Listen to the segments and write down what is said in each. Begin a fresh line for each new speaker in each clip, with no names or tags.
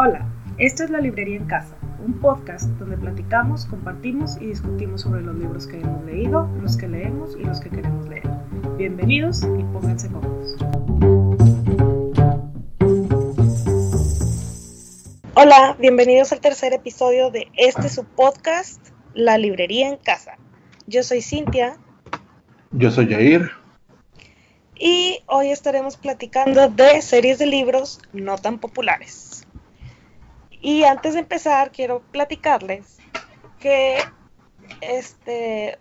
Hola, esto es La Librería en Casa, un podcast donde platicamos, compartimos y discutimos sobre los libros que hemos leído, los que leemos y los que queremos leer. Bienvenidos y pónganse cómodos. Hola, bienvenidos al tercer episodio de este su podcast, La Librería en Casa. Yo soy Cintia.
Yo soy Jair.
Y hoy estaremos platicando de series de libros no tan populares. Y antes de empezar, quiero platicarles que este,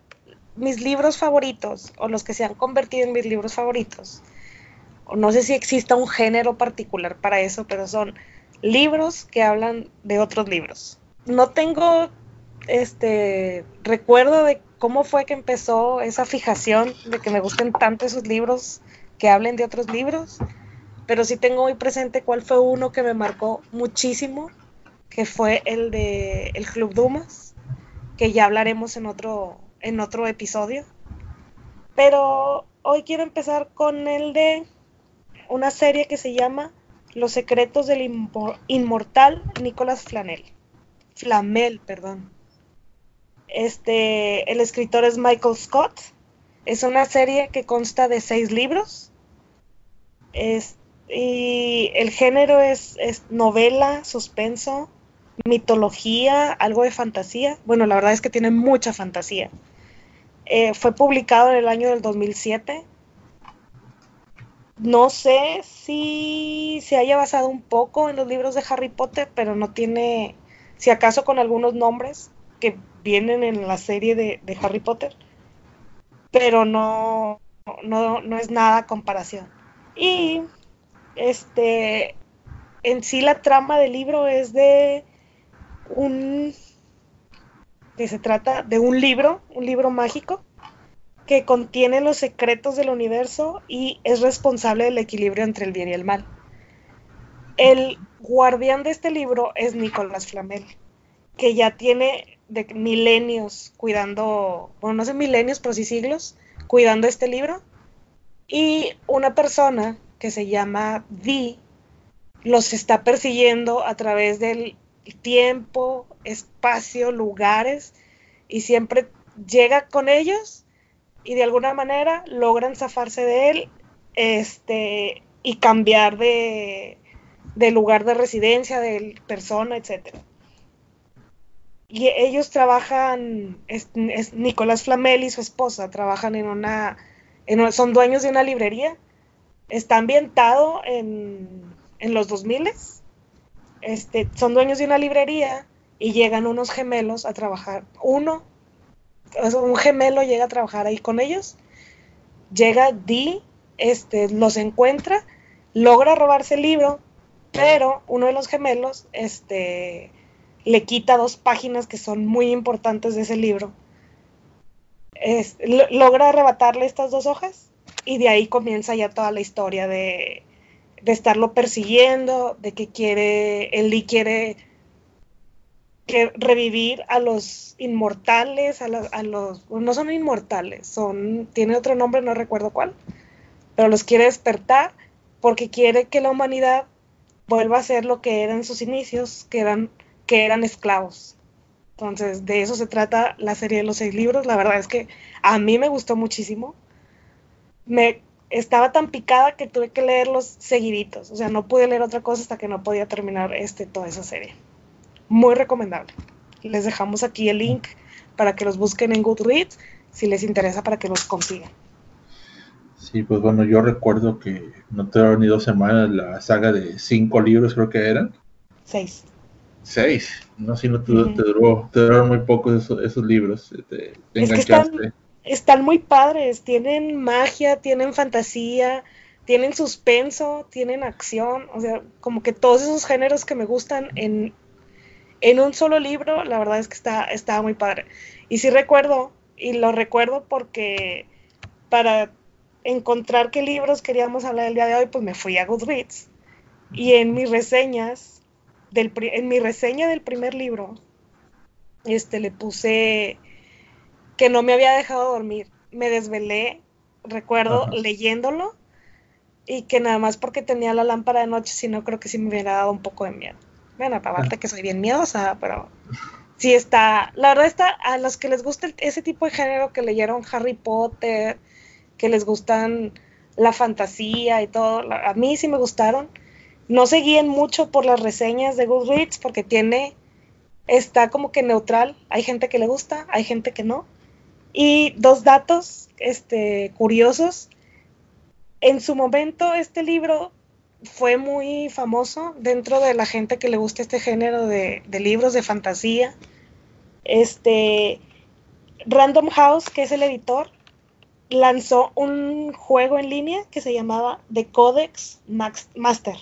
mis libros favoritos, o los que se han convertido en mis libros favoritos, no sé si exista un género particular para eso, pero son libros que hablan de otros libros. No tengo este recuerdo de cómo fue que empezó esa fijación de que me gusten tanto esos libros que hablen de otros libros, pero sí tengo muy presente cuál fue uno que me marcó muchísimo, que fue el de El Club Dumas, que ya hablaremos en otro, en otro episodio. Pero hoy quiero empezar con el de una serie que se llama Los secretos del inmortal Nicolás Flanel. Flamel, perdón. Este, el escritor es Michael Scott. Es una serie que consta de seis libros. y el género es, novela, suspenso, mitología, algo de fantasía. Bueno, la verdad es que tiene mucha fantasía. Eh, fue publicado en el año del 2007. No sé si se haya basado un poco en los libros de Harry Potter, pero no tiene, si acaso con algunos nombres que vienen en la serie de, Harry Potter, pero no, no, no es nada comparación. Y este, en sí la trama del libro es de un, que se trata de un libro, un libro mágico, que contiene los secretos del universo y es responsable del equilibrio entre el bien y el mal. El guardián de este libro es Nicolás Flamel, que ya tiene de milenios cuidando, bueno, no sé milenios, pero sí siglos, cuidando este libro. Y una persona que se llama Vi los está persiguiendo a través del tiempo, espacio, lugares, y siempre llega con ellos y de alguna manera logran zafarse de él este, y cambiar de, lugar de residencia, de persona, etcétera. Y ellos trabajan, Nicolás Flamel y su esposa trabajan en una, son dueños de una librería, está ambientado en, en los 2000 este, son dueños de una librería y llegan unos gemelos a trabajar, uno, un gemelo llega a trabajar ahí con ellos, llega Dee, este, los encuentra, logra robarse el libro, pero uno de los gemelos, este, le quita dos páginas que son muy importantes de ese libro. logra arrebatarle estas dos hojas y de ahí comienza ya toda la historia de, estarlo persiguiendo, de que quiere, Eli quiere que revivir a los inmortales, a, los, no son inmortales, son, tiene otro nombre, no recuerdo cuál, pero los quiere despertar porque quiere que la humanidad vuelva a ser lo que era en sus inicios, que eran que eran esclavos. Entonces, de eso se trata la serie de los seis libros. La verdad es que a mí me gustó muchísimo. Me estaba tan picada que tuve que leerlos seguiditos. O sea, no pude leer otra cosa hasta que no podía terminar este, toda esa serie. Muy recomendable. Les dejamos aquí el link para que los busquen en Goodreads si les interesa para que los consigan.
Sí, pues bueno, yo recuerdo que no te ni dos semanas la saga de cinco libros, creo que eran.
Seis.
Seis. No, si no te, duró, te duraron muy poco esos, libros. Te,
es que están, están, muy padres. Tienen magia, tienen fantasía, tienen suspenso, tienen acción. O sea, como que todos esos géneros que me gustan en, en un solo libro, la verdad es que está, está muy padre. Y sí recuerdo, y lo recuerdo porque para encontrar qué libros queríamos hablar el día de hoy, pues me fui a Goodreads. Y en mis reseñas en mi reseña del primer libro, este, le puse que no me había dejado dormir. Me desvelé, recuerdo, leyéndolo y que nada más porque tenía la lámpara de noche, si no creo que sí me hubiera dado un poco de miedo. Bueno, aparte que soy bien miedosa, pero sí está, la verdad está, a los que les gusta ese tipo de género que leyeron Harry Potter, que les gustan la fantasía y todo, a mí sí me gustaron. No se guíen mucho por las reseñas de Goodreads porque tiene, está como que neutral, hay gente que le gusta, hay gente que no. Y dos datos este, curiosos. En su momento este libro fue muy famoso dentro de la gente que le gusta este género de, libros de fantasía. Este Random House, que es el editor, lanzó un juego en línea que se llamaba The Codex Master.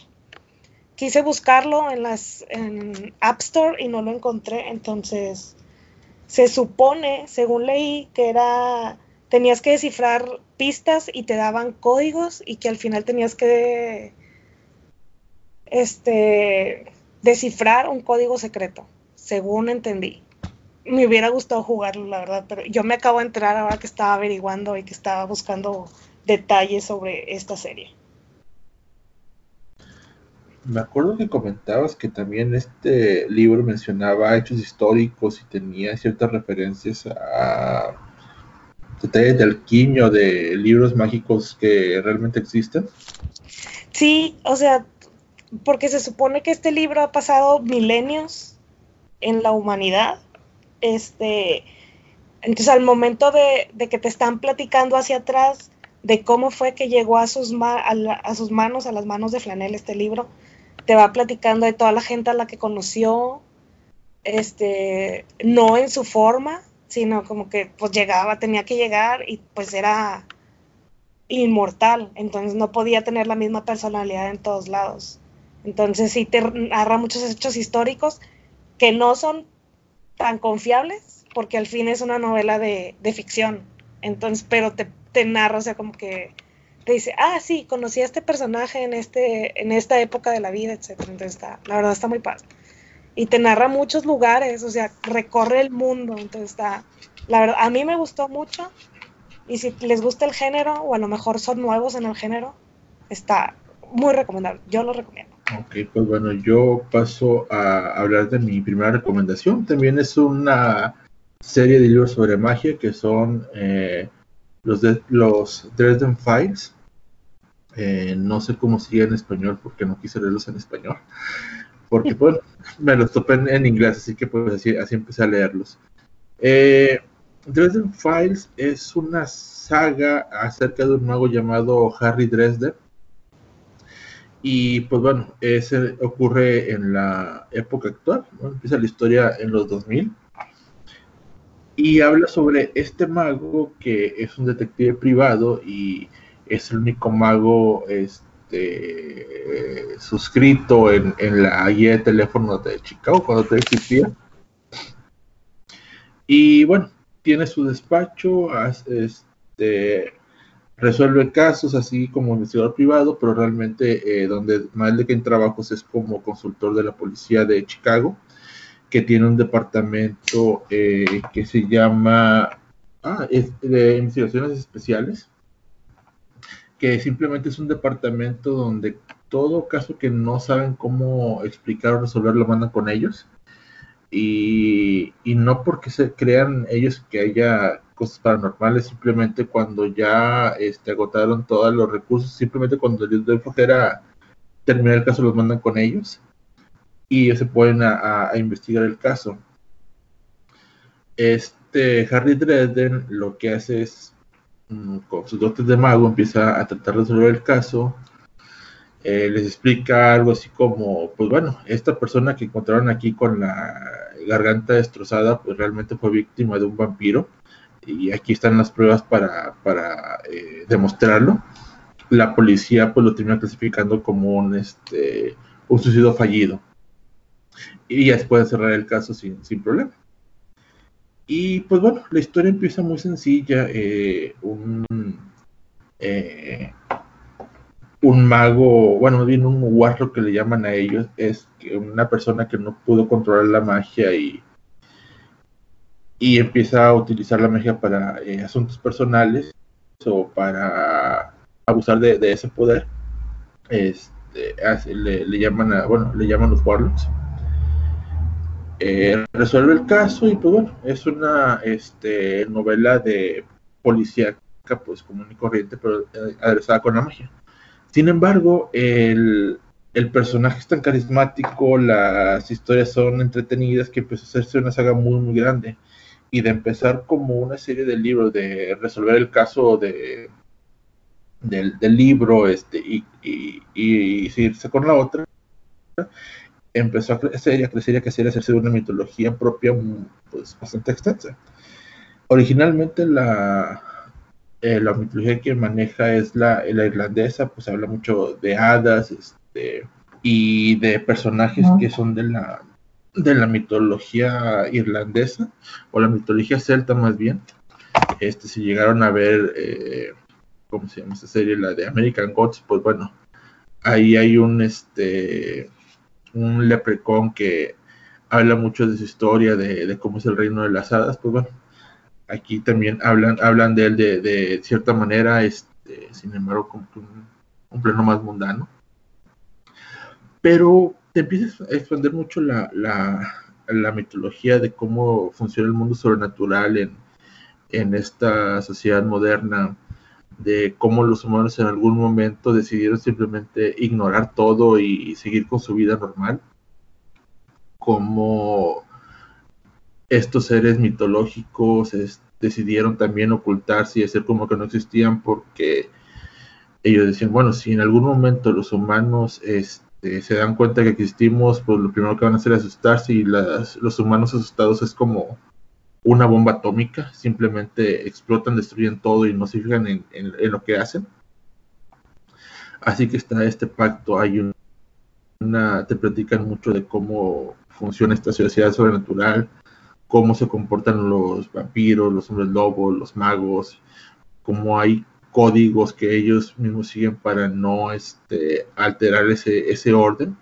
Quise buscarlo en las en App Store y no lo encontré, entonces se supone, según leí, que era tenías que descifrar pistas y te daban códigos y que al final tenías que este, descifrar un código secreto, según entendí. Me hubiera gustado jugarlo, la verdad, pero yo me acabo de enterar ahora que estaba averiguando y que estaba buscando detalles sobre esta serie.
Me acuerdo que comentabas que también este libro mencionaba hechos históricos y tenía ciertas referencias a detalles de alquimia de libros mágicos que realmente existen.
Sí, o sea, porque se supone que este libro ha pasado milenios en la humanidad. Este, entonces, al momento de, que te están platicando hacia atrás de cómo fue que llegó a sus, a, sus manos, a las manos de Flanel este libro, te va platicando de toda la gente a la que conoció, este, no en su forma, sino como que pues llegaba, tenía que llegar y pues era inmortal, entonces no podía tener la misma personalidad en todos lados. Entonces sí te narra muchos hechos históricos que no son tan confiables, porque al fin es una novela de, ficción. Entonces, pero te, te, narra, o sea, como que te dice, ah, sí, conocí a este personaje en, este, en esta época de la vida, etc. Entonces está, la verdad está muy padre. Y te narra muchos lugares, o sea, recorre el mundo. Entonces está, la verdad, a mí me gustó mucho. Y si les gusta el género, o a lo mejor son nuevos en el género, está muy recomendable. Yo lo recomiendo.
Ok, pues bueno, yo paso a hablar de mi primera recomendación. También es una serie de libros sobre magia que son eh, los, de, los Dresden Files. Eh, no sé cómo sigue en español porque no quise leerlos en español. Porque pues me los topé en, inglés, así que pues así, así empecé a leerlos. Eh, Dresden Files es una saga acerca de un mago llamado Harry Dresden y pues bueno, ese ocurre en la época actual, empieza la historia en los 2000. Y habla sobre este mago que es un detective privado y es el único mago este, suscrito en, la guía de teléfono de Chicago cuando te existía. Y bueno, tiene su despacho, este, resuelve casos así como investigador privado, pero realmente eh, donde más le en trabajos es como consultor de la policía de Chicago, que tiene un departamento eh, que se llama ah, de investigaciones especiales, que simplemente es un departamento donde todo caso que no saben cómo explicar o resolver lo mandan con ellos. Y, y no porque se crean ellos que haya cosas paranormales, simplemente cuando ya este, agotaron todos los recursos, simplemente cuando les doy flojera terminar el caso, los mandan con ellos y ellos se ponen a, investigar el caso. Este Harry Dresden lo que hace es, con sus dotes de mago, empieza a tratar de resolver el caso. Eh, les explica algo así como, pues bueno, esta persona que encontraron aquí con la garganta destrozada, pues realmente fue víctima de un vampiro y aquí están las pruebas para, para eh, demostrarlo. La policía pues lo termina clasificando como un, este, un suicidio fallido. Y ya se puede cerrar el caso sin, sin problema. Y pues bueno, la historia empieza muy sencilla. Eh, un, eh, un mago, bueno, más bien un guarro que le llaman a ellos, es una persona que no pudo controlar la magia y y empieza a utilizar la magia para eh, asuntos personales o para abusar de, ese poder. Este, le, llaman a, bueno, le llaman los warlocks. Eh, resuelve el caso y pues bueno, es una este, novela de policía pues común y corriente, pero eh, adresada con la magia. Sin embargo, el, el, personaje es tan carismático, las historias son entretenidas que empezó a hacerse una saga muy muy grande y de empezar como una serie de libros de resolver el caso de del, libro este y, y, y seguirse con la otra empezó a crecer y a crecer y a crecer y a hacerse una mitología propia pues, bastante extensa. Originalmente la, eh, la mitología que maneja es la, la, irlandesa, pues habla mucho de hadas este, y de personajes que son de la, de la mitología irlandesa o la mitología celta más bien. Este, si llegaron a ver, eh, ¿cómo se llama esta serie? La de American Gods, pues bueno, ahí hay un, este, un leprecón que habla mucho de su historia, de, cómo es el reino de las hadas, pues bueno, aquí también hablan, hablan de él de, cierta manera, este, sin embargo, como un, plano más mundano. Pero te empiezas a expandir mucho la, la, mitología de cómo funciona el mundo sobrenatural en, en esta sociedad moderna, de cómo los humanos en algún momento decidieron simplemente ignorar todo y, seguir con su vida normal, cómo estos seres mitológicos decidieron también ocultarse y hacer como que no existían porque ellos decían, bueno, si en algún momento los humanos este, se dan cuenta que existimos, pues lo primero que van a hacer es asustarse y los humanos asustados es como una bomba atómica, simplemente explotan, destruyen todo y no se fijan en, lo que hacen. Así que está este pacto, hay una, te platican mucho de cómo funciona esta sociedad sobrenatural, cómo se comportan los vampiros, los hombres lobos, los magos, cómo hay códigos que ellos mismos siguen para no este, alterar ese, ese orden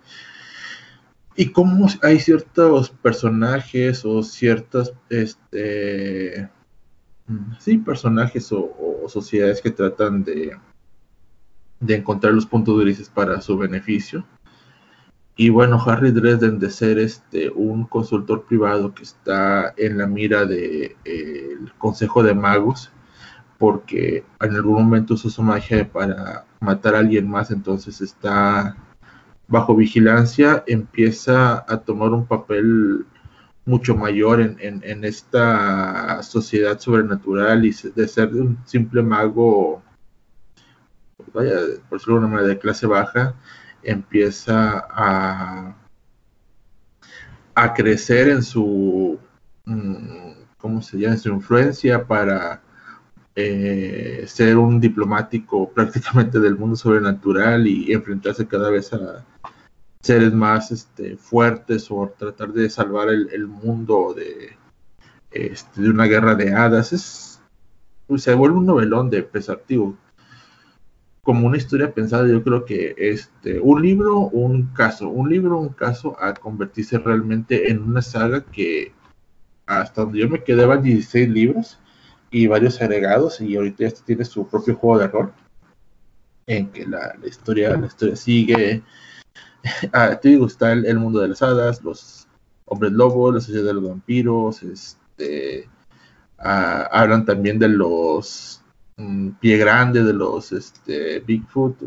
y cómo hay ciertos personajes o ciertas, este, sí, personajes o, sociedades que tratan de, de encontrar los puntos grises para su beneficio. Y bueno, Harry Dresden de ser este un consultor privado que está en la mira del de, Consejo de Magos, porque en algún momento usó su magia para matar a alguien más, entonces está bajo vigilancia empieza a tomar un papel mucho mayor en, esta sociedad sobrenatural y de ser un simple mago, vaya, por decirlo de una manera de clase baja, empieza a, a crecer en su, mm, ¿cómo se llama?, en su influencia para eh, ser un diplomático prácticamente del mundo sobrenatural y enfrentarse cada vez a, seres más este, fuertes o tratar de salvar el, mundo de, este, de una guerra de hadas. Es, pues, se vuelve un novelón de pesativo. Como una historia pensada, yo creo que este, un libro, un caso, un libro, un caso, a convertirse realmente en una saga que hasta donde yo me quedé van 16 libros y varios agregados y ahorita este tiene su propio juego de rol en que la historia la historia sigue ah, te digo, está el, mundo de las hadas, los hombres lobos, la sociedad de los vampiros, este, ah, hablan también de los mm, pie grande, de los este, Bigfoot,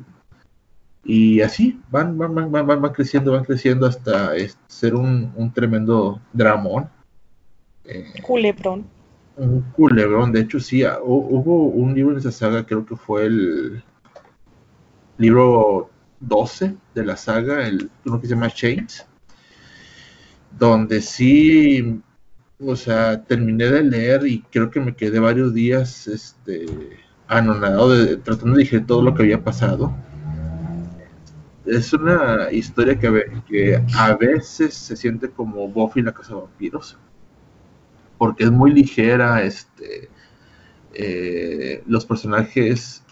y así van, van, van, van, van creciendo, van creciendo hasta ser un, tremendo dramón.
Eh, culebrón.
Un culebrón, de hecho sí, ah, hubo un libro en esa saga, creo que fue el libro 12 de la saga, el, uno que se llama Chains, donde sí, o sea, terminé de leer y creo que me quedé varios días este, anonadado, tratando de digerir todo lo que había pasado. Es una historia que, que a veces se siente como Buffy la Casa de Vampiros, porque es muy ligera, este, eh, los personajes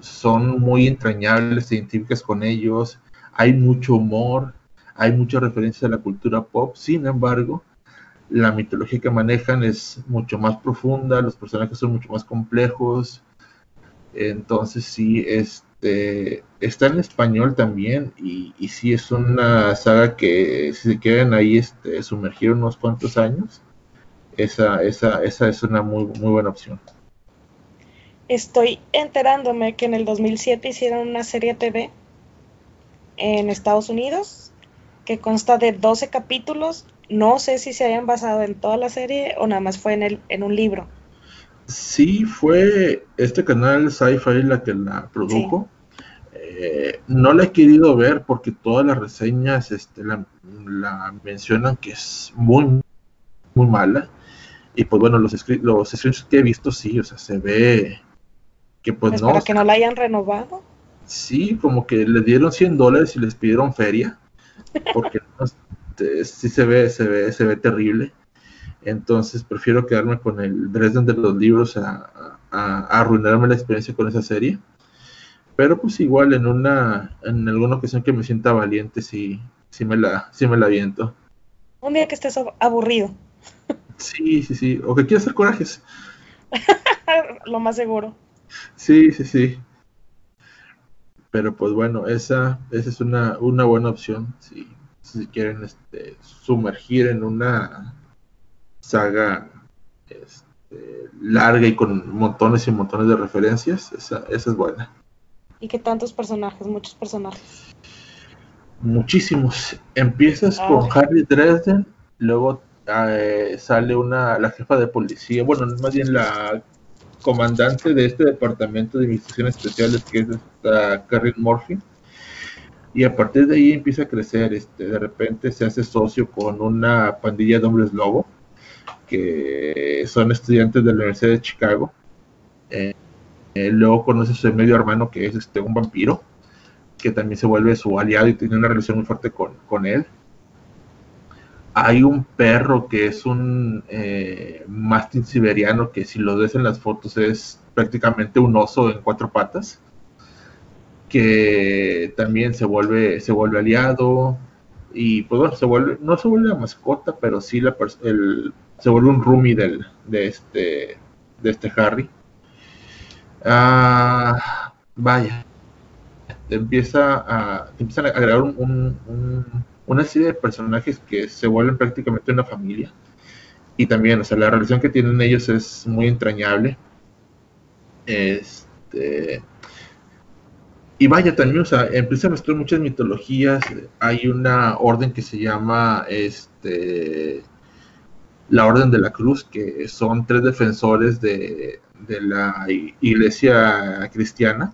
son muy entrañables, te identificas con ellos, hay mucho humor, hay muchas referencias a la cultura pop, sin embargo, la mitología que manejan es mucho más profunda, los personajes son mucho más complejos, entonces sí, este, está en español también y, y sí es una saga que si se quieren ahí este, sumergir unos cuantos años, esa, esa, esa es una muy, muy buena opción.
Estoy enterándome que en el 2007 hicieron una serie TV en Estados Unidos que consta de 12 capítulos. No sé si se hayan basado en toda la serie o nada más fue en, el, en un libro.
Sí, fue este canal Sci-Fi la que la produjo. Eh, no la he querido ver porque todas las reseñas este, la, mencionan que es muy, muy mala. Y pues bueno, los, los screenshots que he visto, sí, o sea, se ve que pues, pues no.
Para que no la hayan renovado.
Sí, como que le dieron 100 dólares y les pidieron feria. Porque este, sí se ve, se ve, se ve terrible. Entonces prefiero quedarme con el Dresden de los libros a, arruinarme la experiencia con esa serie. Pero pues igual en una, en alguna ocasión que me sienta valiente, sí, sí me la, sí me la aviento.
Un día que estés aburrido.
Sí, sí, sí. O que quieras hacer corajes.
Lo más seguro.
Sí, sí, sí. Pero pues bueno, esa, esa es una, una buena opción si, si quieren este, sumergir en una saga este, larga y con montones y montones de referencias, esa, esa es buena.
¿Y qué tantos personajes? Muchos personajes.
Muchísimos. Empiezas con ah. Harry Dresden, luego eh, sale una la jefa de policía, bueno, más bien la comandante de este departamento de investigaciones especiales que es esta Karen Murphy y a partir de ahí empieza a crecer este de repente se hace socio con una pandilla de hombres lobo que son estudiantes de la Universidad de Chicago. Eh, eh, luego conoce a su medio hermano, que es este, un vampiro, que también se vuelve su aliado y tiene una relación muy fuerte con, él. Hay un perro que es un eh, mastín siberiano, que si lo ves en las fotos es prácticamente un oso en cuatro patas, que también se vuelve, se vuelve aliado y pues bueno, se vuelve, no se vuelve la mascota, pero sí la el, se vuelve un roomie del, de este de este Harry. Ah, vaya, empieza a empiezan a agregar una serie de personajes que se vuelven prácticamente una familia y también, o sea, la relación que tienen ellos es muy entrañable. Este y vaya, también, o sea, empieza a mezclar muchas mitologías. Hay una orden que se llama este la Orden de la Cruz, que son tres defensores de, la iglesia cristiana,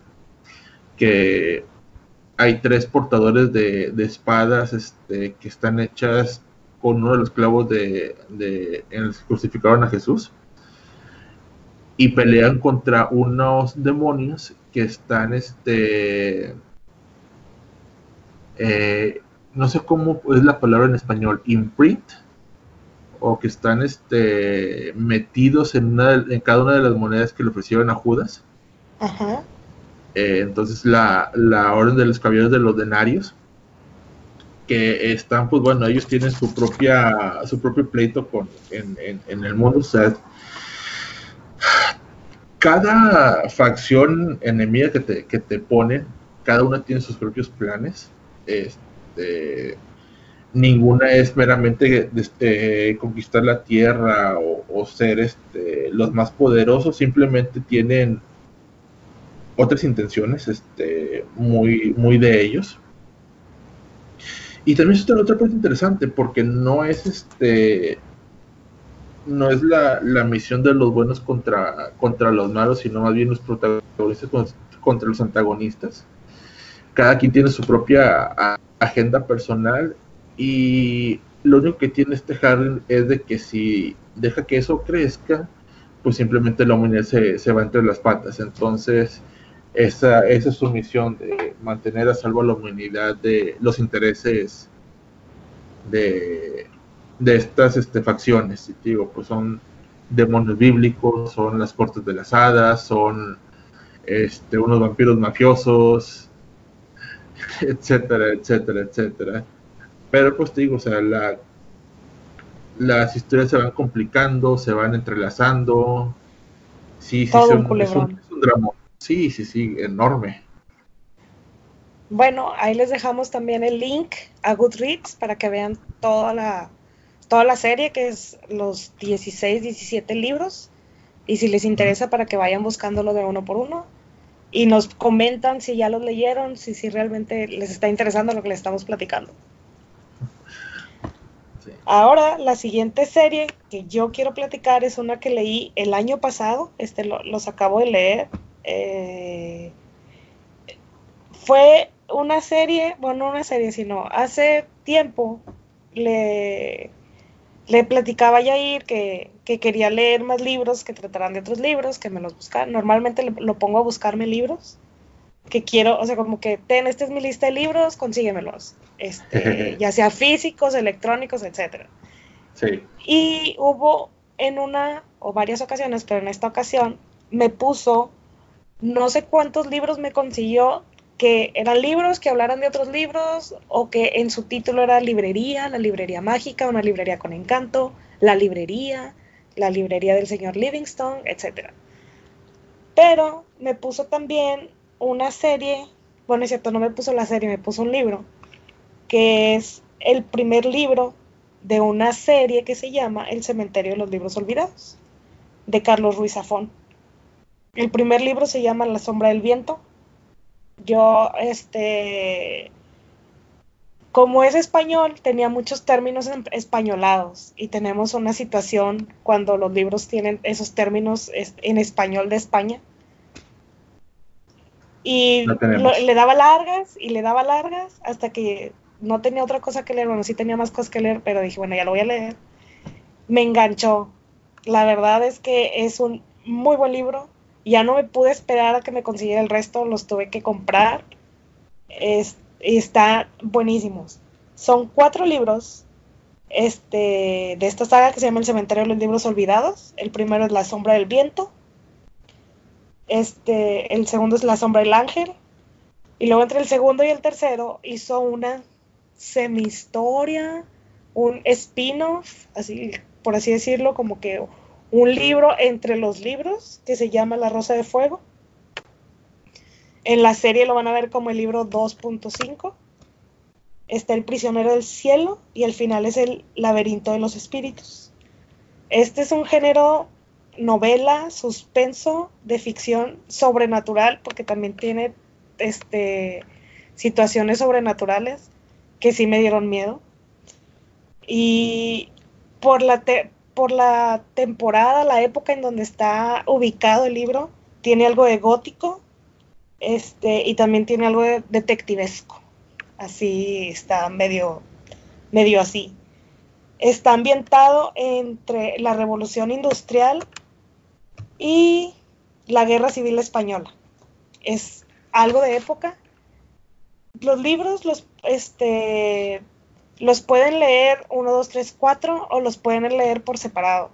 que hay tres portadores de, espadas este, que están hechas con uno de los clavos de, en los que crucificaron a Jesús y pelean contra unos demonios que están, este, eh, no sé cómo es la palabra en español, imprint, o que están, este, metidos en, una, en cada una de las monedas que le ofrecieron a Judas. Ajá. Eh, entonces la, la, orden de los caballeros de los denarios que están pues bueno ellos tienen su propia su propio pleito en, en el mundo o cada facción enemiga que te, que te ponen, cada una tiene sus propios planes. Este, ninguna es meramente este, conquistar la tierra o, ser este, los más poderosos, simplemente tienen otras intenciones este, muy, muy de ellos. Y también es otra parte interesante porque no es este no es la, misión de los buenos contra, contra los malos, sino más bien los protagonistas contra los antagonistas. Cada quien tiene su propia agenda personal y lo único que tiene este Harry es de que si deja que eso crezca, pues simplemente la humanidad se, se va entre las patas. Entonces, esa, esa es su misión de mantener a salvo a la humanidad de los intereses de, de estas este, facciones. Y digo, pues son demonios bíblicos, son las cortes de las hadas, son este, unos vampiros mafiosos, etcétera, etcétera, etcétera. Pero pues te digo, o sea, la, las historias se van complicando, se van entrelazando. Sí, sí, es un, drama. Sí, sí, sí, enorme.
Bueno, ahí les dejamos también el link a Goodreads para que vean toda la, toda la serie, que es los 16, 17 libros. Y si les interesa, para que vayan buscándolo de uno por uno. Y nos comentan si ya los leyeron, si, si realmente les está interesando lo que les estamos platicando. Ahora, la siguiente serie que yo quiero platicar es una que leí el año pasado. Este los acabo de leer. Eh, fue una serie, bueno, no una serie, sino hace tiempo le, le platicaba a Yair que, que quería leer más libros, que trataran de otros libros, que me los buscaran. Normalmente lo pongo a buscarme libros que quiero, o sea, como que ten, esta es mi lista de libros, consíguemelos. Este, ya sea físicos, electrónicos, etcétera.
Sí.
Y hubo en una o varias ocasiones, pero en esta ocasión me puso no sé cuántos libros me consiguió que eran libros que hablaran de otros libros o que en su título era librería, la librería mágica, una librería con encanto, la librería, la librería del señor Livingstone, etc. Pero me puso también una serie, bueno, es cierto, no me puso la serie, me puso un libro, que es el primer libro de una serie que se llama El cementerio de los libros olvidados, de Carlos Ruiz Zafón. El primer libro se llama La sombra del viento yo, este, como es español, tenía muchos términos españolados y tenemos una situación cuando los libros tienen esos términos en español de España. Y le daba largas y le daba largas hasta que no tenía otra cosa que leer. Bueno, sí tenía más cosas que leer, pero dije, bueno, ya lo voy a leer. Me enganchó. La verdad es que es un muy buen libro ya no me pude esperar a que me consiguiera el resto, los tuve que comprar. Es, está buenísimos. Son cuatro libros este, de esta saga que se llama El Cementerio de los Libros Olvidados. El primero es La Sombra del Viento. Este, el segundo es La Sombra del Ángel. Y luego entre el segundo y el tercero hizo una semi-historia, un spin-off, así, por así decirlo, como que un libro entre los libros que se llama La Rosa de Fuego. En la serie lo van a ver como el libro 2.5. Está El prisionero del cielo y al final es el laberinto de los espíritus. Este es un género novela, suspenso, de ficción sobrenatural, porque también tiene este, situaciones sobrenaturales que sí me dieron miedo. Y por la, por la temporada, la época en donde está ubicado el libro, tiene algo de gótico este, y también tiene algo de detectivesco. Así está medio, medio así. Está ambientado entre la revolución industrial y la guerra civil española. Es algo de época. Los libros, los, este, los pueden leer 1, 2, 3, 4 o los pueden leer por separado.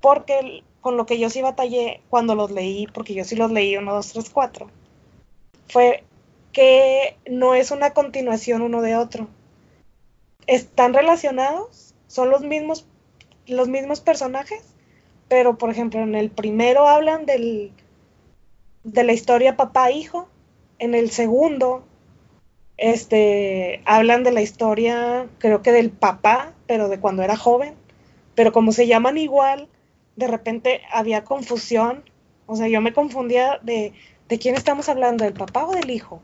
Porque con lo que yo sí batallé cuando los leí, porque yo sí los leí 1, 2, 3, 4, fue que no es una continuación uno de otro. Están relacionados, son los mismos, los mismos personajes, pero por ejemplo en el primero hablan del, de la historia papá-hijo, en el segundo este, hablan de la historia, creo que del papá, pero de cuando era joven, pero como se llaman igual, de repente había confusión, o sea, yo me confundía de, de quién estamos hablando, del papá o del hijo,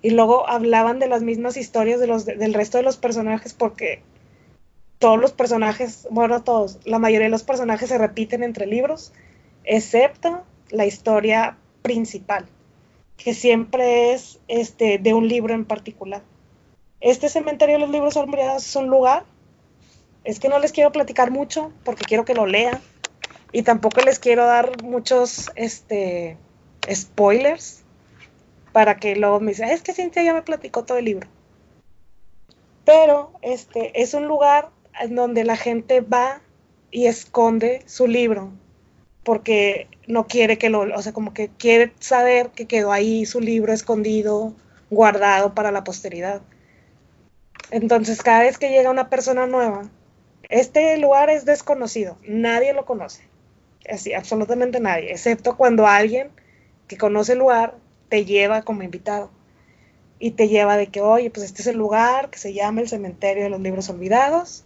y luego hablaban de las mismas historias de los, del resto de los personajes porque todos los personajes, bueno, todos, la mayoría de los personajes se repiten entre libros, excepto la historia principal que siempre es este, de un libro en particular. Este cementerio de los libros olvidados es un lugar, es que no les quiero platicar mucho porque quiero que lo lean y tampoco les quiero dar muchos este, spoilers para que luego me dicen, es que Cintia ya me platicó todo el libro. Pero este es un lugar en donde la gente va y esconde su libro porque no quiere que lo, o sea, como que quiere saber que quedó ahí su libro escondido, guardado para la posteridad. Entonces, cada vez que llega una persona nueva, este lugar es desconocido, nadie lo conoce, así, absolutamente nadie, excepto cuando alguien que conoce el lugar te lleva como invitado. y te lleva de que, oye, pues este es el lugar que se llama el cementerio de los libros olvidados.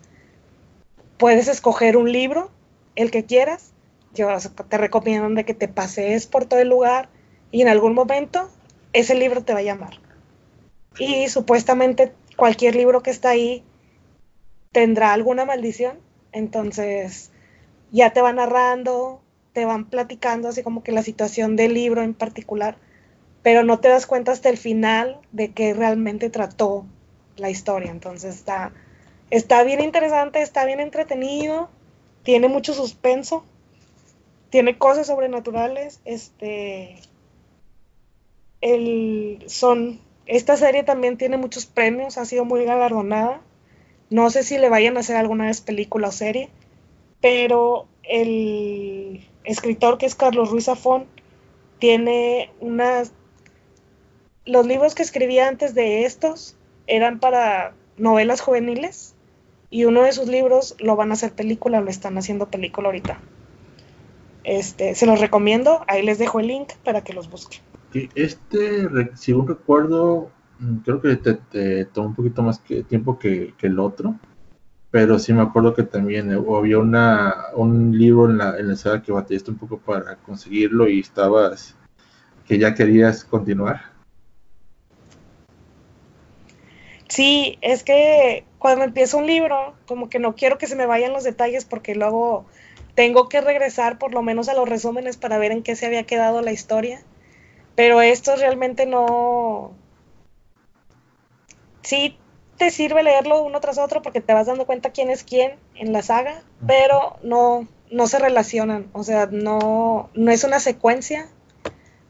Puedes escoger un libro, el que quieras. Te recomiendo de que te pasees por todo el lugar y en algún momento ese libro te va a llamar. Y supuestamente cualquier libro que está ahí tendrá alguna maldición. Entonces ya te va narrando, te van platicando así como que la situación del libro en particular, pero no te das cuenta hasta el final de qué realmente trató la historia. Entonces está, está bien interesante, está bien entretenido, tiene mucho suspenso, tiene cosas sobrenaturales, este el son esta serie también tiene muchos premios, ha sido muy galardonada. No sé si le vayan a hacer alguna vez película o serie, pero el escritor que es Carlos Ruiz Zafón tiene unas... Los libros que escribía antes de estos eran para novelas juveniles y uno de sus libros lo van a hacer película, lo están haciendo película ahorita. Este, se los recomiendo, ahí les dejo el link para que los busquen.
Este, si un recuerdo, mm, creo que te, te tomó un poquito más que tiempo que, que el otro pero sí me acuerdo que también había una, un libro en la, en la sala que batallaste un poco para conseguirlo y estabas que ya querías continuar.
Sí, es que cuando empiezo un libro, como que no quiero que se me vayan los detalles porque luego tengo que regresar por lo menos a los resúmenes para ver en qué se había quedado la historia. Pero esto realmente no... Sí, te sirve leerlo uno tras otro porque te vas dando cuenta quién es quién en la saga, pero no, no se relacionan, o sea, no, no es una secuencia,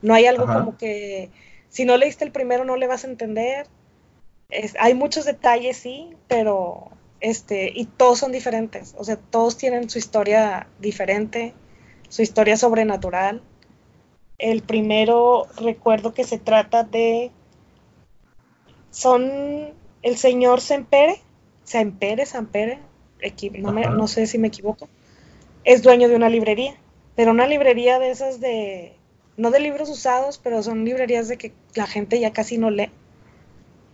no hay algo como que si no leíste el primero no le vas a entender. hay muchos detalles, sí, pero este, y todos son diferentes, o sea, todos tienen su historia diferente, su historia sobrenatural. El primero recuerdo que se trata de son el señor Sempere, Sempere, Sampere, no, no sé si me equivoco, es dueño de una librería, pero una librería de esas de, no de libros usados, pero son librerías de que la gente ya casi no lee.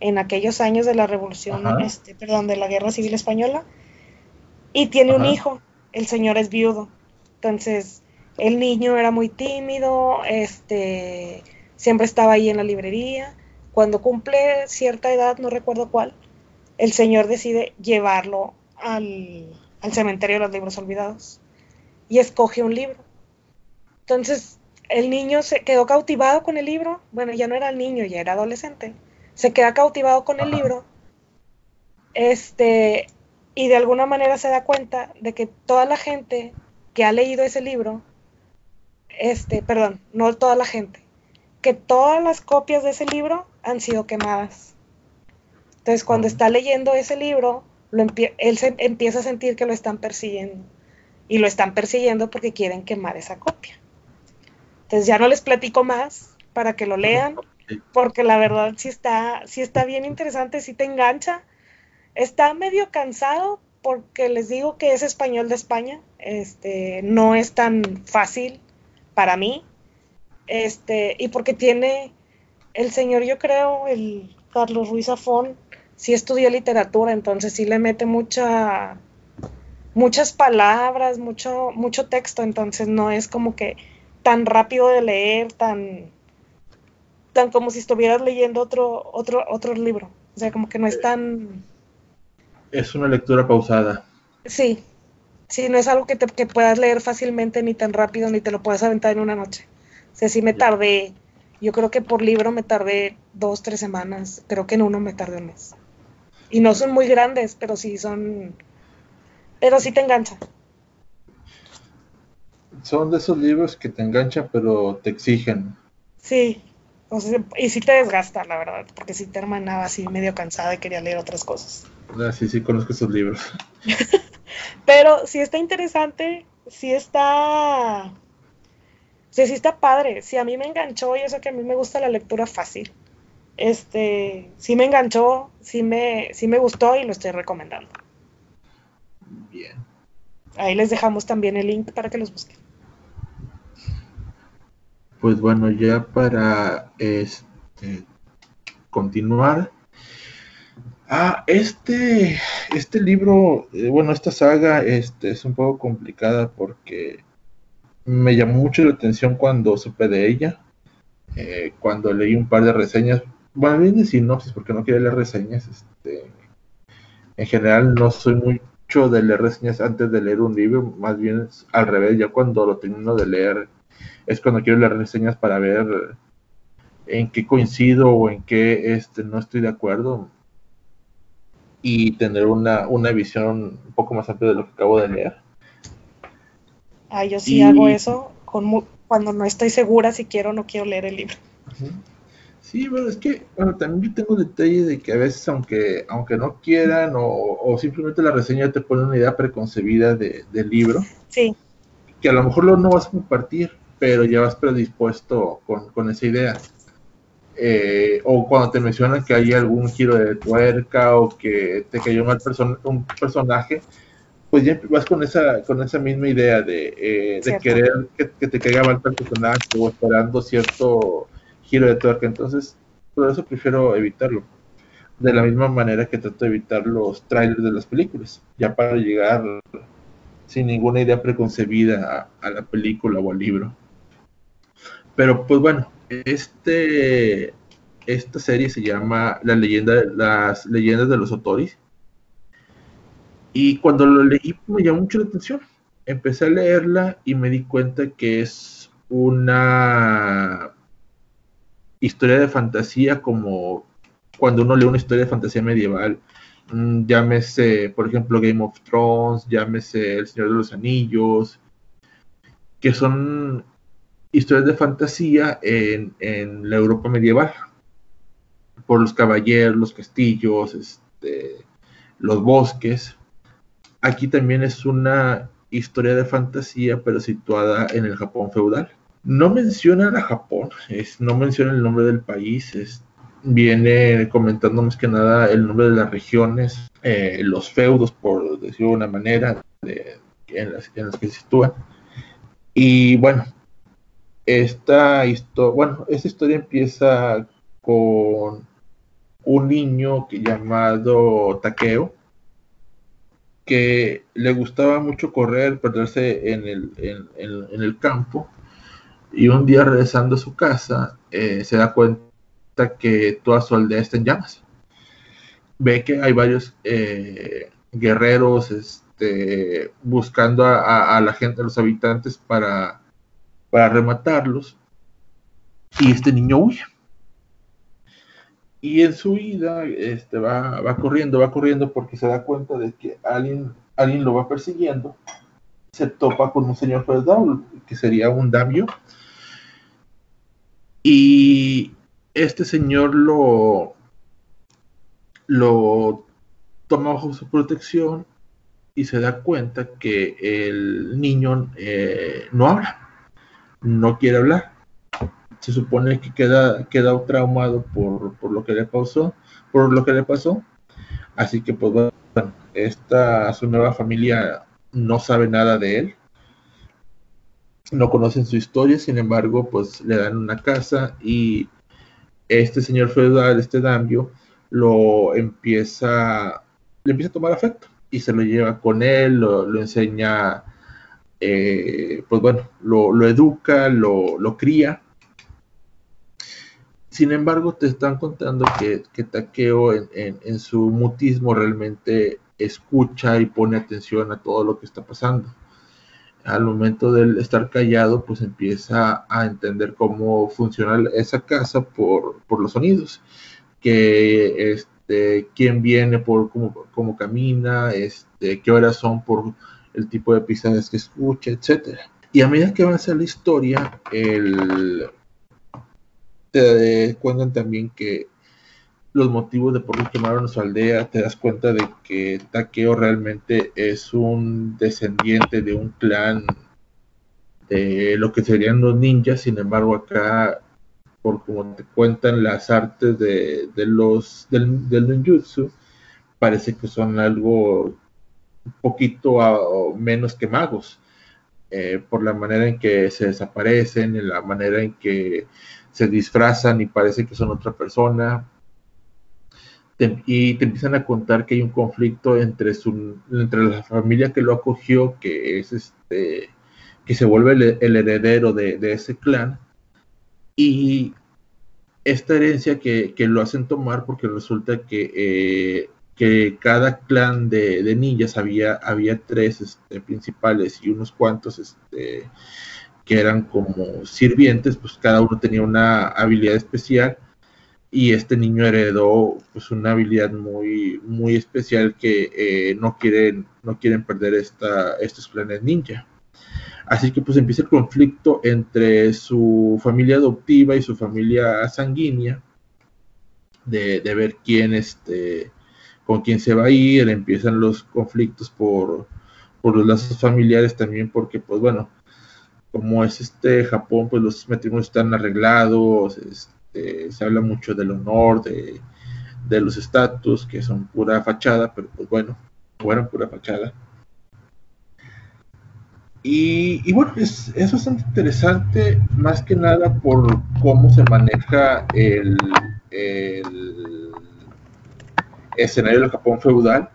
En aquellos años de la revolución, este, perdón, de la guerra civil española, y tiene un hijo, el señor es viudo. Entonces, el niño era muy tímido, este, siempre estaba ahí en la librería, cuando cumple cierta edad, no recuerdo cuál, el señor decide llevarlo al, cementerio de los libros olvidados y escoge un libro. Entonces, el niño se quedó cautivado con el libro, bueno, ya no era el niño, ya era adolescente, se queda cautivado con el libro, este, y de alguna manera se da cuenta de que toda la gente que ha leído ese libro, este, perdón, no toda la gente, que todas las copias de ese libro han sido quemadas. Entonces, cuando está leyendo ese libro, él se empieza a sentir que lo están persiguiendo. Y lo están persiguiendo porque quieren quemar esa copia. Entonces, ya no les platico más para que lo lean, porque la verdad sí está, sí está bien interesante, sí te engancha. Está medio cansado porque les digo que es español de España. Este, no es tan fácil para mí este, y porque tiene el señor, yo creo, el Carlos Ruiz Zafón, sí estudió literatura, entonces sí le mete mucha muchas palabras, mucho mucho texto, entonces no es como que tan rápido de leer, tan tan como si estuvieras leyendo otro otro otro libro. O sea, como que no es tan
es una lectura pausada.
Sí. Sí, no es algo que, te, que puedas leer fácilmente ni tan rápido ni te lo puedas aventar en una noche. O sea, sí me tardé, yo creo que por libro me tardé dos, tres semanas, creo que en uno me tardé un mes. Y no son muy grandes, pero sí son, pero sí te enganchan.
Son de esos libros que te enganchan, pero te exigen.
Sí, o y sí te desgasta, la verdad, porque sí terminaba así medio cansada y quería leer otras cosas.
Ah, sí, sí, conozco esos libros.
pero sí está interesante, sí está sea, sí está padre. Sí, a mí me enganchó y eso que a mí me gusta la lectura fácil. Este, sí me enganchó, sí me, sí me gustó y lo estoy recomendando.
Bien.
Ahí les dejamos también el link para que los busquen.
Pues bueno, ya para este continuar. Ah, este, este libro, eh, bueno, esta saga este, es un poco complicada porque me llamó mucho la atención cuando supe de ella, eh, cuando leí un par de reseñas, bueno, bien de sinopsis porque no quería leer reseñas, este, en general no soy mucho de leer reseñas antes de leer un libro, más bien al revés, ya cuando lo termino de leer es cuando quiero leer reseñas para ver en qué coincido o en qué este, no estoy de acuerdo y tener una, una visión un poco más amplia de lo que acabo de leer.
Ah, yo sí hago eso con, cuando no estoy segura si quiero o no quiero leer el libro.
Sí, bueno, es que bueno, también yo tengo detalle de que a veces, aunque, aunque no quieran o, simplemente la reseña te pone una idea preconcebida de, del libro,
sí.
que a lo mejor lo no vas a compartir, pero ya vas predispuesto con, con esa idea. Eh, o cuando te mencionan que hay algún giro de tuerca o que te cayó mal un personaje, pues ya vas con esa, con esa misma idea de, eh, querer que, te caiga mal el personaje o esperando cierto giro de tuerca. Entonces, por eso prefiero evitarlo. De la misma manera que trato de evitar los trailers de las películas, ya para llegar sin ninguna idea preconcebida a, la película o al libro. Pero pues bueno, este, esta serie se llama La leyenda, Las leyendas de los Otoris y cuando lo leí me llamó mucho la atención. Empecé a leerla y me di cuenta que es una historia de fantasía como cuando uno lee una historia de fantasía medieval. Mm, llámese, por ejemplo, Game of Thrones, llámese El Señor de los Anillos, que son historias de fantasía en, en la Europa medieval, por los caballeros, los castillos, este, los bosques. Aquí también es una historia de fantasía, pero situada en el Japón feudal. No menciona a Japón, no menciona el nombre del país, viene comentando más que nada el nombre de las regiones, eh, los feudos, por decirlo de una manera, en, las, que se sitúan. Y bueno, esta, bueno, esta historia empieza con un niño llamado Takeo, que le gustaba mucho correr, perderse en el, en, el campo, y un día regresando a su casa eh, se da cuenta que toda su aldea está en llamas. Ve que hay varios eh, guerreros este, buscando a, la gente, a los habitantes para, para rematarlos, y este niño huye y en su vida este, va, va, corriendo, va corriendo porque se da cuenta de que alguien, alguien lo va persiguiendo. Se topa con un señor que sería un damio. Y este señor lo, lo toma bajo su protección y se da cuenta que el niño eh, no habla, no quiere hablar se supone que queda, queda traumado por, lo que le pasó, por lo que le pasó. Así que pues bueno, esta su nueva familia no sabe nada de él. No conocen su historia, sin embargo, pues le dan una casa y este señor feudal, este Dambio, lo empieza, le empieza a tomar afecto y se lo lleva con él, lo, enseña, eh, pues bueno, lo, educa, lo, lo, cría sin embargo, te están contando que, que Takeo en, su mutismo realmente escucha y pone atención a todo lo que está pasando. Al momento de estar callado, pues empieza a entender cómo funciona esa casa por, los sonidos, que este, quién viene, por cómo, cómo camina, este, qué horas son por el tipo de pisadas que escucha, etc. Y a medida que avanza la historia, el, te cuentan también que los motivos de por qué quemaron su aldea, te das cuenta de que Takeo realmente es un descendiente de un clan de lo que serían los ninjas, sin embargo acá, por como te cuentan las artes de, los del, del ninjutsu, parece que son algo poquito menos que magos, eh, por la manera en que se desaparecen, en la manera en que se disfrazan y parece que son otra persona. y te empiezan a contar que hay un conflicto entre su entre la familia que lo acogió que es este que se vuelve el, heredero de, ese clan y esta herencia que, lo hacen tomar porque resulta que, eh, que cada clan de, de, ninjas había, había tres este, principales y unos cuantos este, que eran como sirvientes, pues cada uno tenía una habilidad especial y este niño heredó pues una habilidad muy muy especial que eh, no quieren no quieren perder esta, estos planes ninja. Así que pues empieza el conflicto entre su familia adoptiva y su familia sanguínea de, ver quién este con quién se va a ir empiezan los conflictos por por los lazos familiares también porque pues bueno como es este Japón pues los matrimonios están arreglados este, se habla mucho del honor, de, los estatus, que son pura fachada, pero pues bueno, fueron pura fachada. Y, bueno, es, es, bastante interesante, más que nada por cómo se maneja el, el escenario del Japón feudal.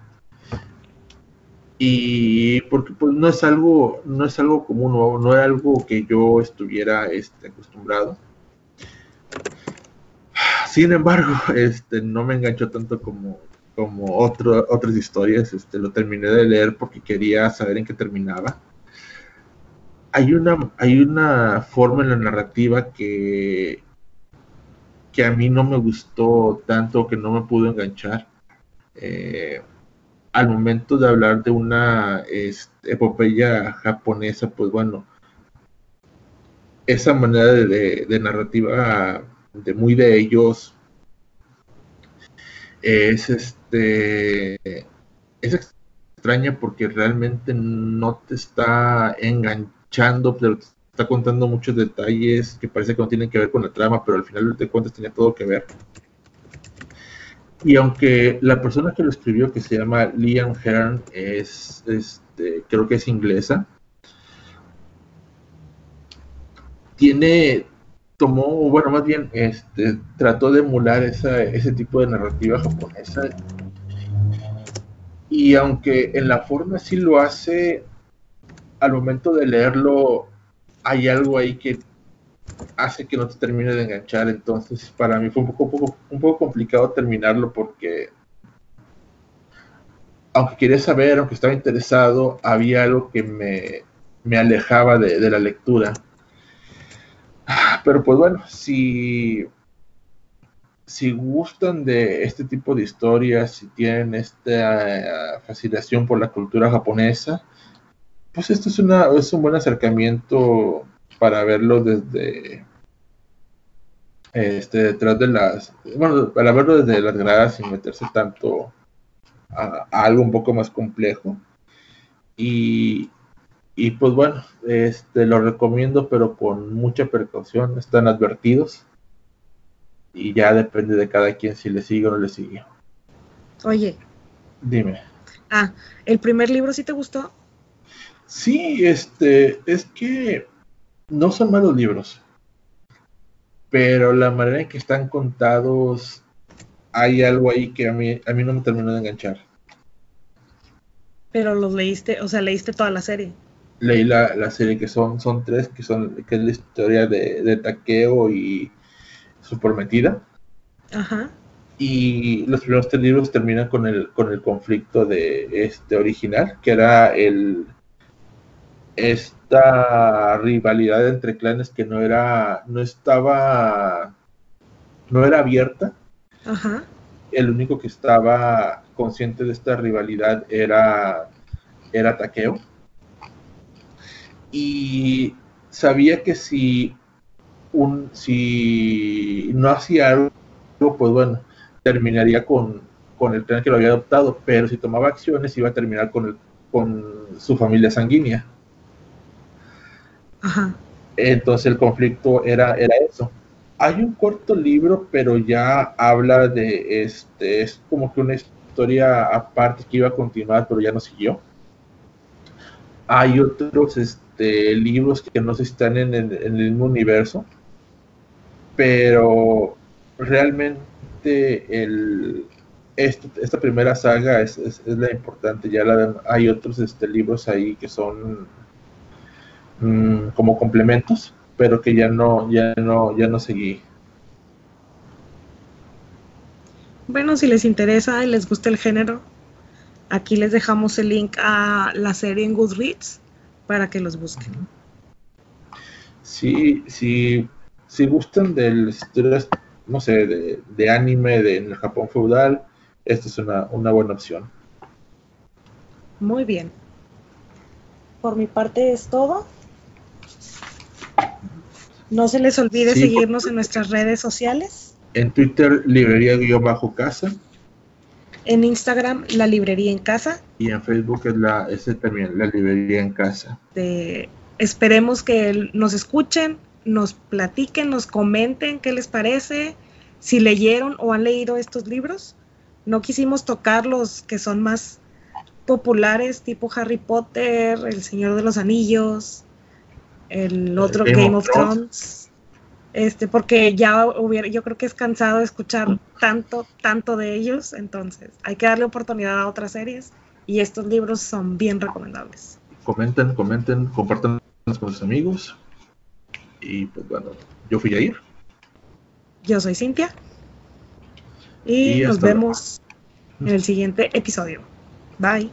Y porque pues no es algo, no es algo común, no, no era algo que yo estuviera este, acostumbrado. Sin embargo, este, no me enganchó tanto como, como otras historias. Este, lo terminé de leer porque quería saber en qué terminaba. Hay una, hay una forma en la narrativa que, que a mí no me gustó tanto, que no me pudo enganchar. Eh, al momento de hablar de una epopeya japonesa, pues bueno, esa manera de, de narrativa de muy de ellos es este es extraña porque realmente no te está enganchando, pero te está contando muchos detalles que parece que no tienen que ver con la trama, pero al final de cuentas tenía todo que ver. Y aunque la persona que lo escribió, que se llama Liam Hearn, es, este, creo que es inglesa, tiene, tomó, bueno, más bien, este, trató de emular esa, ese tipo de narrativa japonesa. Y aunque en la forma sí lo hace, al momento de leerlo hay algo ahí que hace que no te termine de enganchar. Entonces, para mí fue un poco, un poco complicado terminarlo porque, aunque quería saber, aunque estaba interesado, había algo que me, me alejaba de, de la lectura. Pero pues bueno, si, si gustan de este tipo de historias, si tienen esta eh, fascinación por la cultura japonesa, pues esto es, una, es un buen acercamiento para verlo desde este detrás de las bueno para verlo desde las gradas sin meterse tanto a algo un poco más complejo y, y pues bueno, este lo recomiendo, pero con mucha precaución, están advertidos. Y ya depende de cada quien si le sigue o no le sigue.
Oye.
Dime.
Ah, ¿el primer libro sí te gustó?
Sí, este, es que no son malos libros. Pero la manera en que están contados, hay algo ahí que a mí, a mí no me terminó de enganchar.
Pero los leíste, o sea, leíste toda la serie
leí la, serie que son, son tres, que son que es la historia de, de Takeo y su prometida.
Ajá.
Y los primeros tres libros terminan con el, con el conflicto de este original, que era el esta rivalidad entre clanes que no era, no estaba, no era abierta.
Ajá.
El único que estaba consciente de esta rivalidad era, era Takeo y sabía que si un si no hacía algo, pues bueno, terminaría con, con el tren que lo había adoptado, pero si tomaba acciones iba a terminar con, el, con su familia sanguínea. Entonces el conflicto era, era eso. Hay un corto libro, pero ya habla de este, es como que una historia aparte que iba a continuar, pero ya no siguió. Hay otros, este, libros que no se están en el, mismo universo, pero realmente el, esta, primera saga es, la importante. Ya hay otros este, libros ahí que son mm, como complementos, pero que ya no, ya no, ya no seguí.
Bueno, si les interesa y les gusta el género, aquí les dejamos el link a la serie en Goodreads para que los busquen.
Sí, sí, si gustan de las historias, no sé, de, de anime de, en el Japón feudal, esta es una, buena opción.
Muy bien. Por mi parte es todo. No se les olvide seguirnos en nuestras redes sociales.
En Twitter, librería-casa.
En Instagram, la librería en casa.
Y en Facebook es la, ese también, la librería en casa.
esperemos que nos escuchen, nos platiquen, nos comenten qué les parece, si leyeron o han leído estos libros no quisimos tocar los que son más populares, tipo Harry Potter, El Señor de los Anillos, el otro Game, of, Thrones. Este, porque ya hubiera, yo creo que es cansado de escuchar tanto, tanto de ellos, entonces hay que darle oportunidad a otras series y estos libros son bien recomendables.
Comenten, comenten, compartan con sus amigos y pues bueno, yo fui a ir.
Yo soy Cintia. Y, nos vemos en el siguiente episodio. Bye.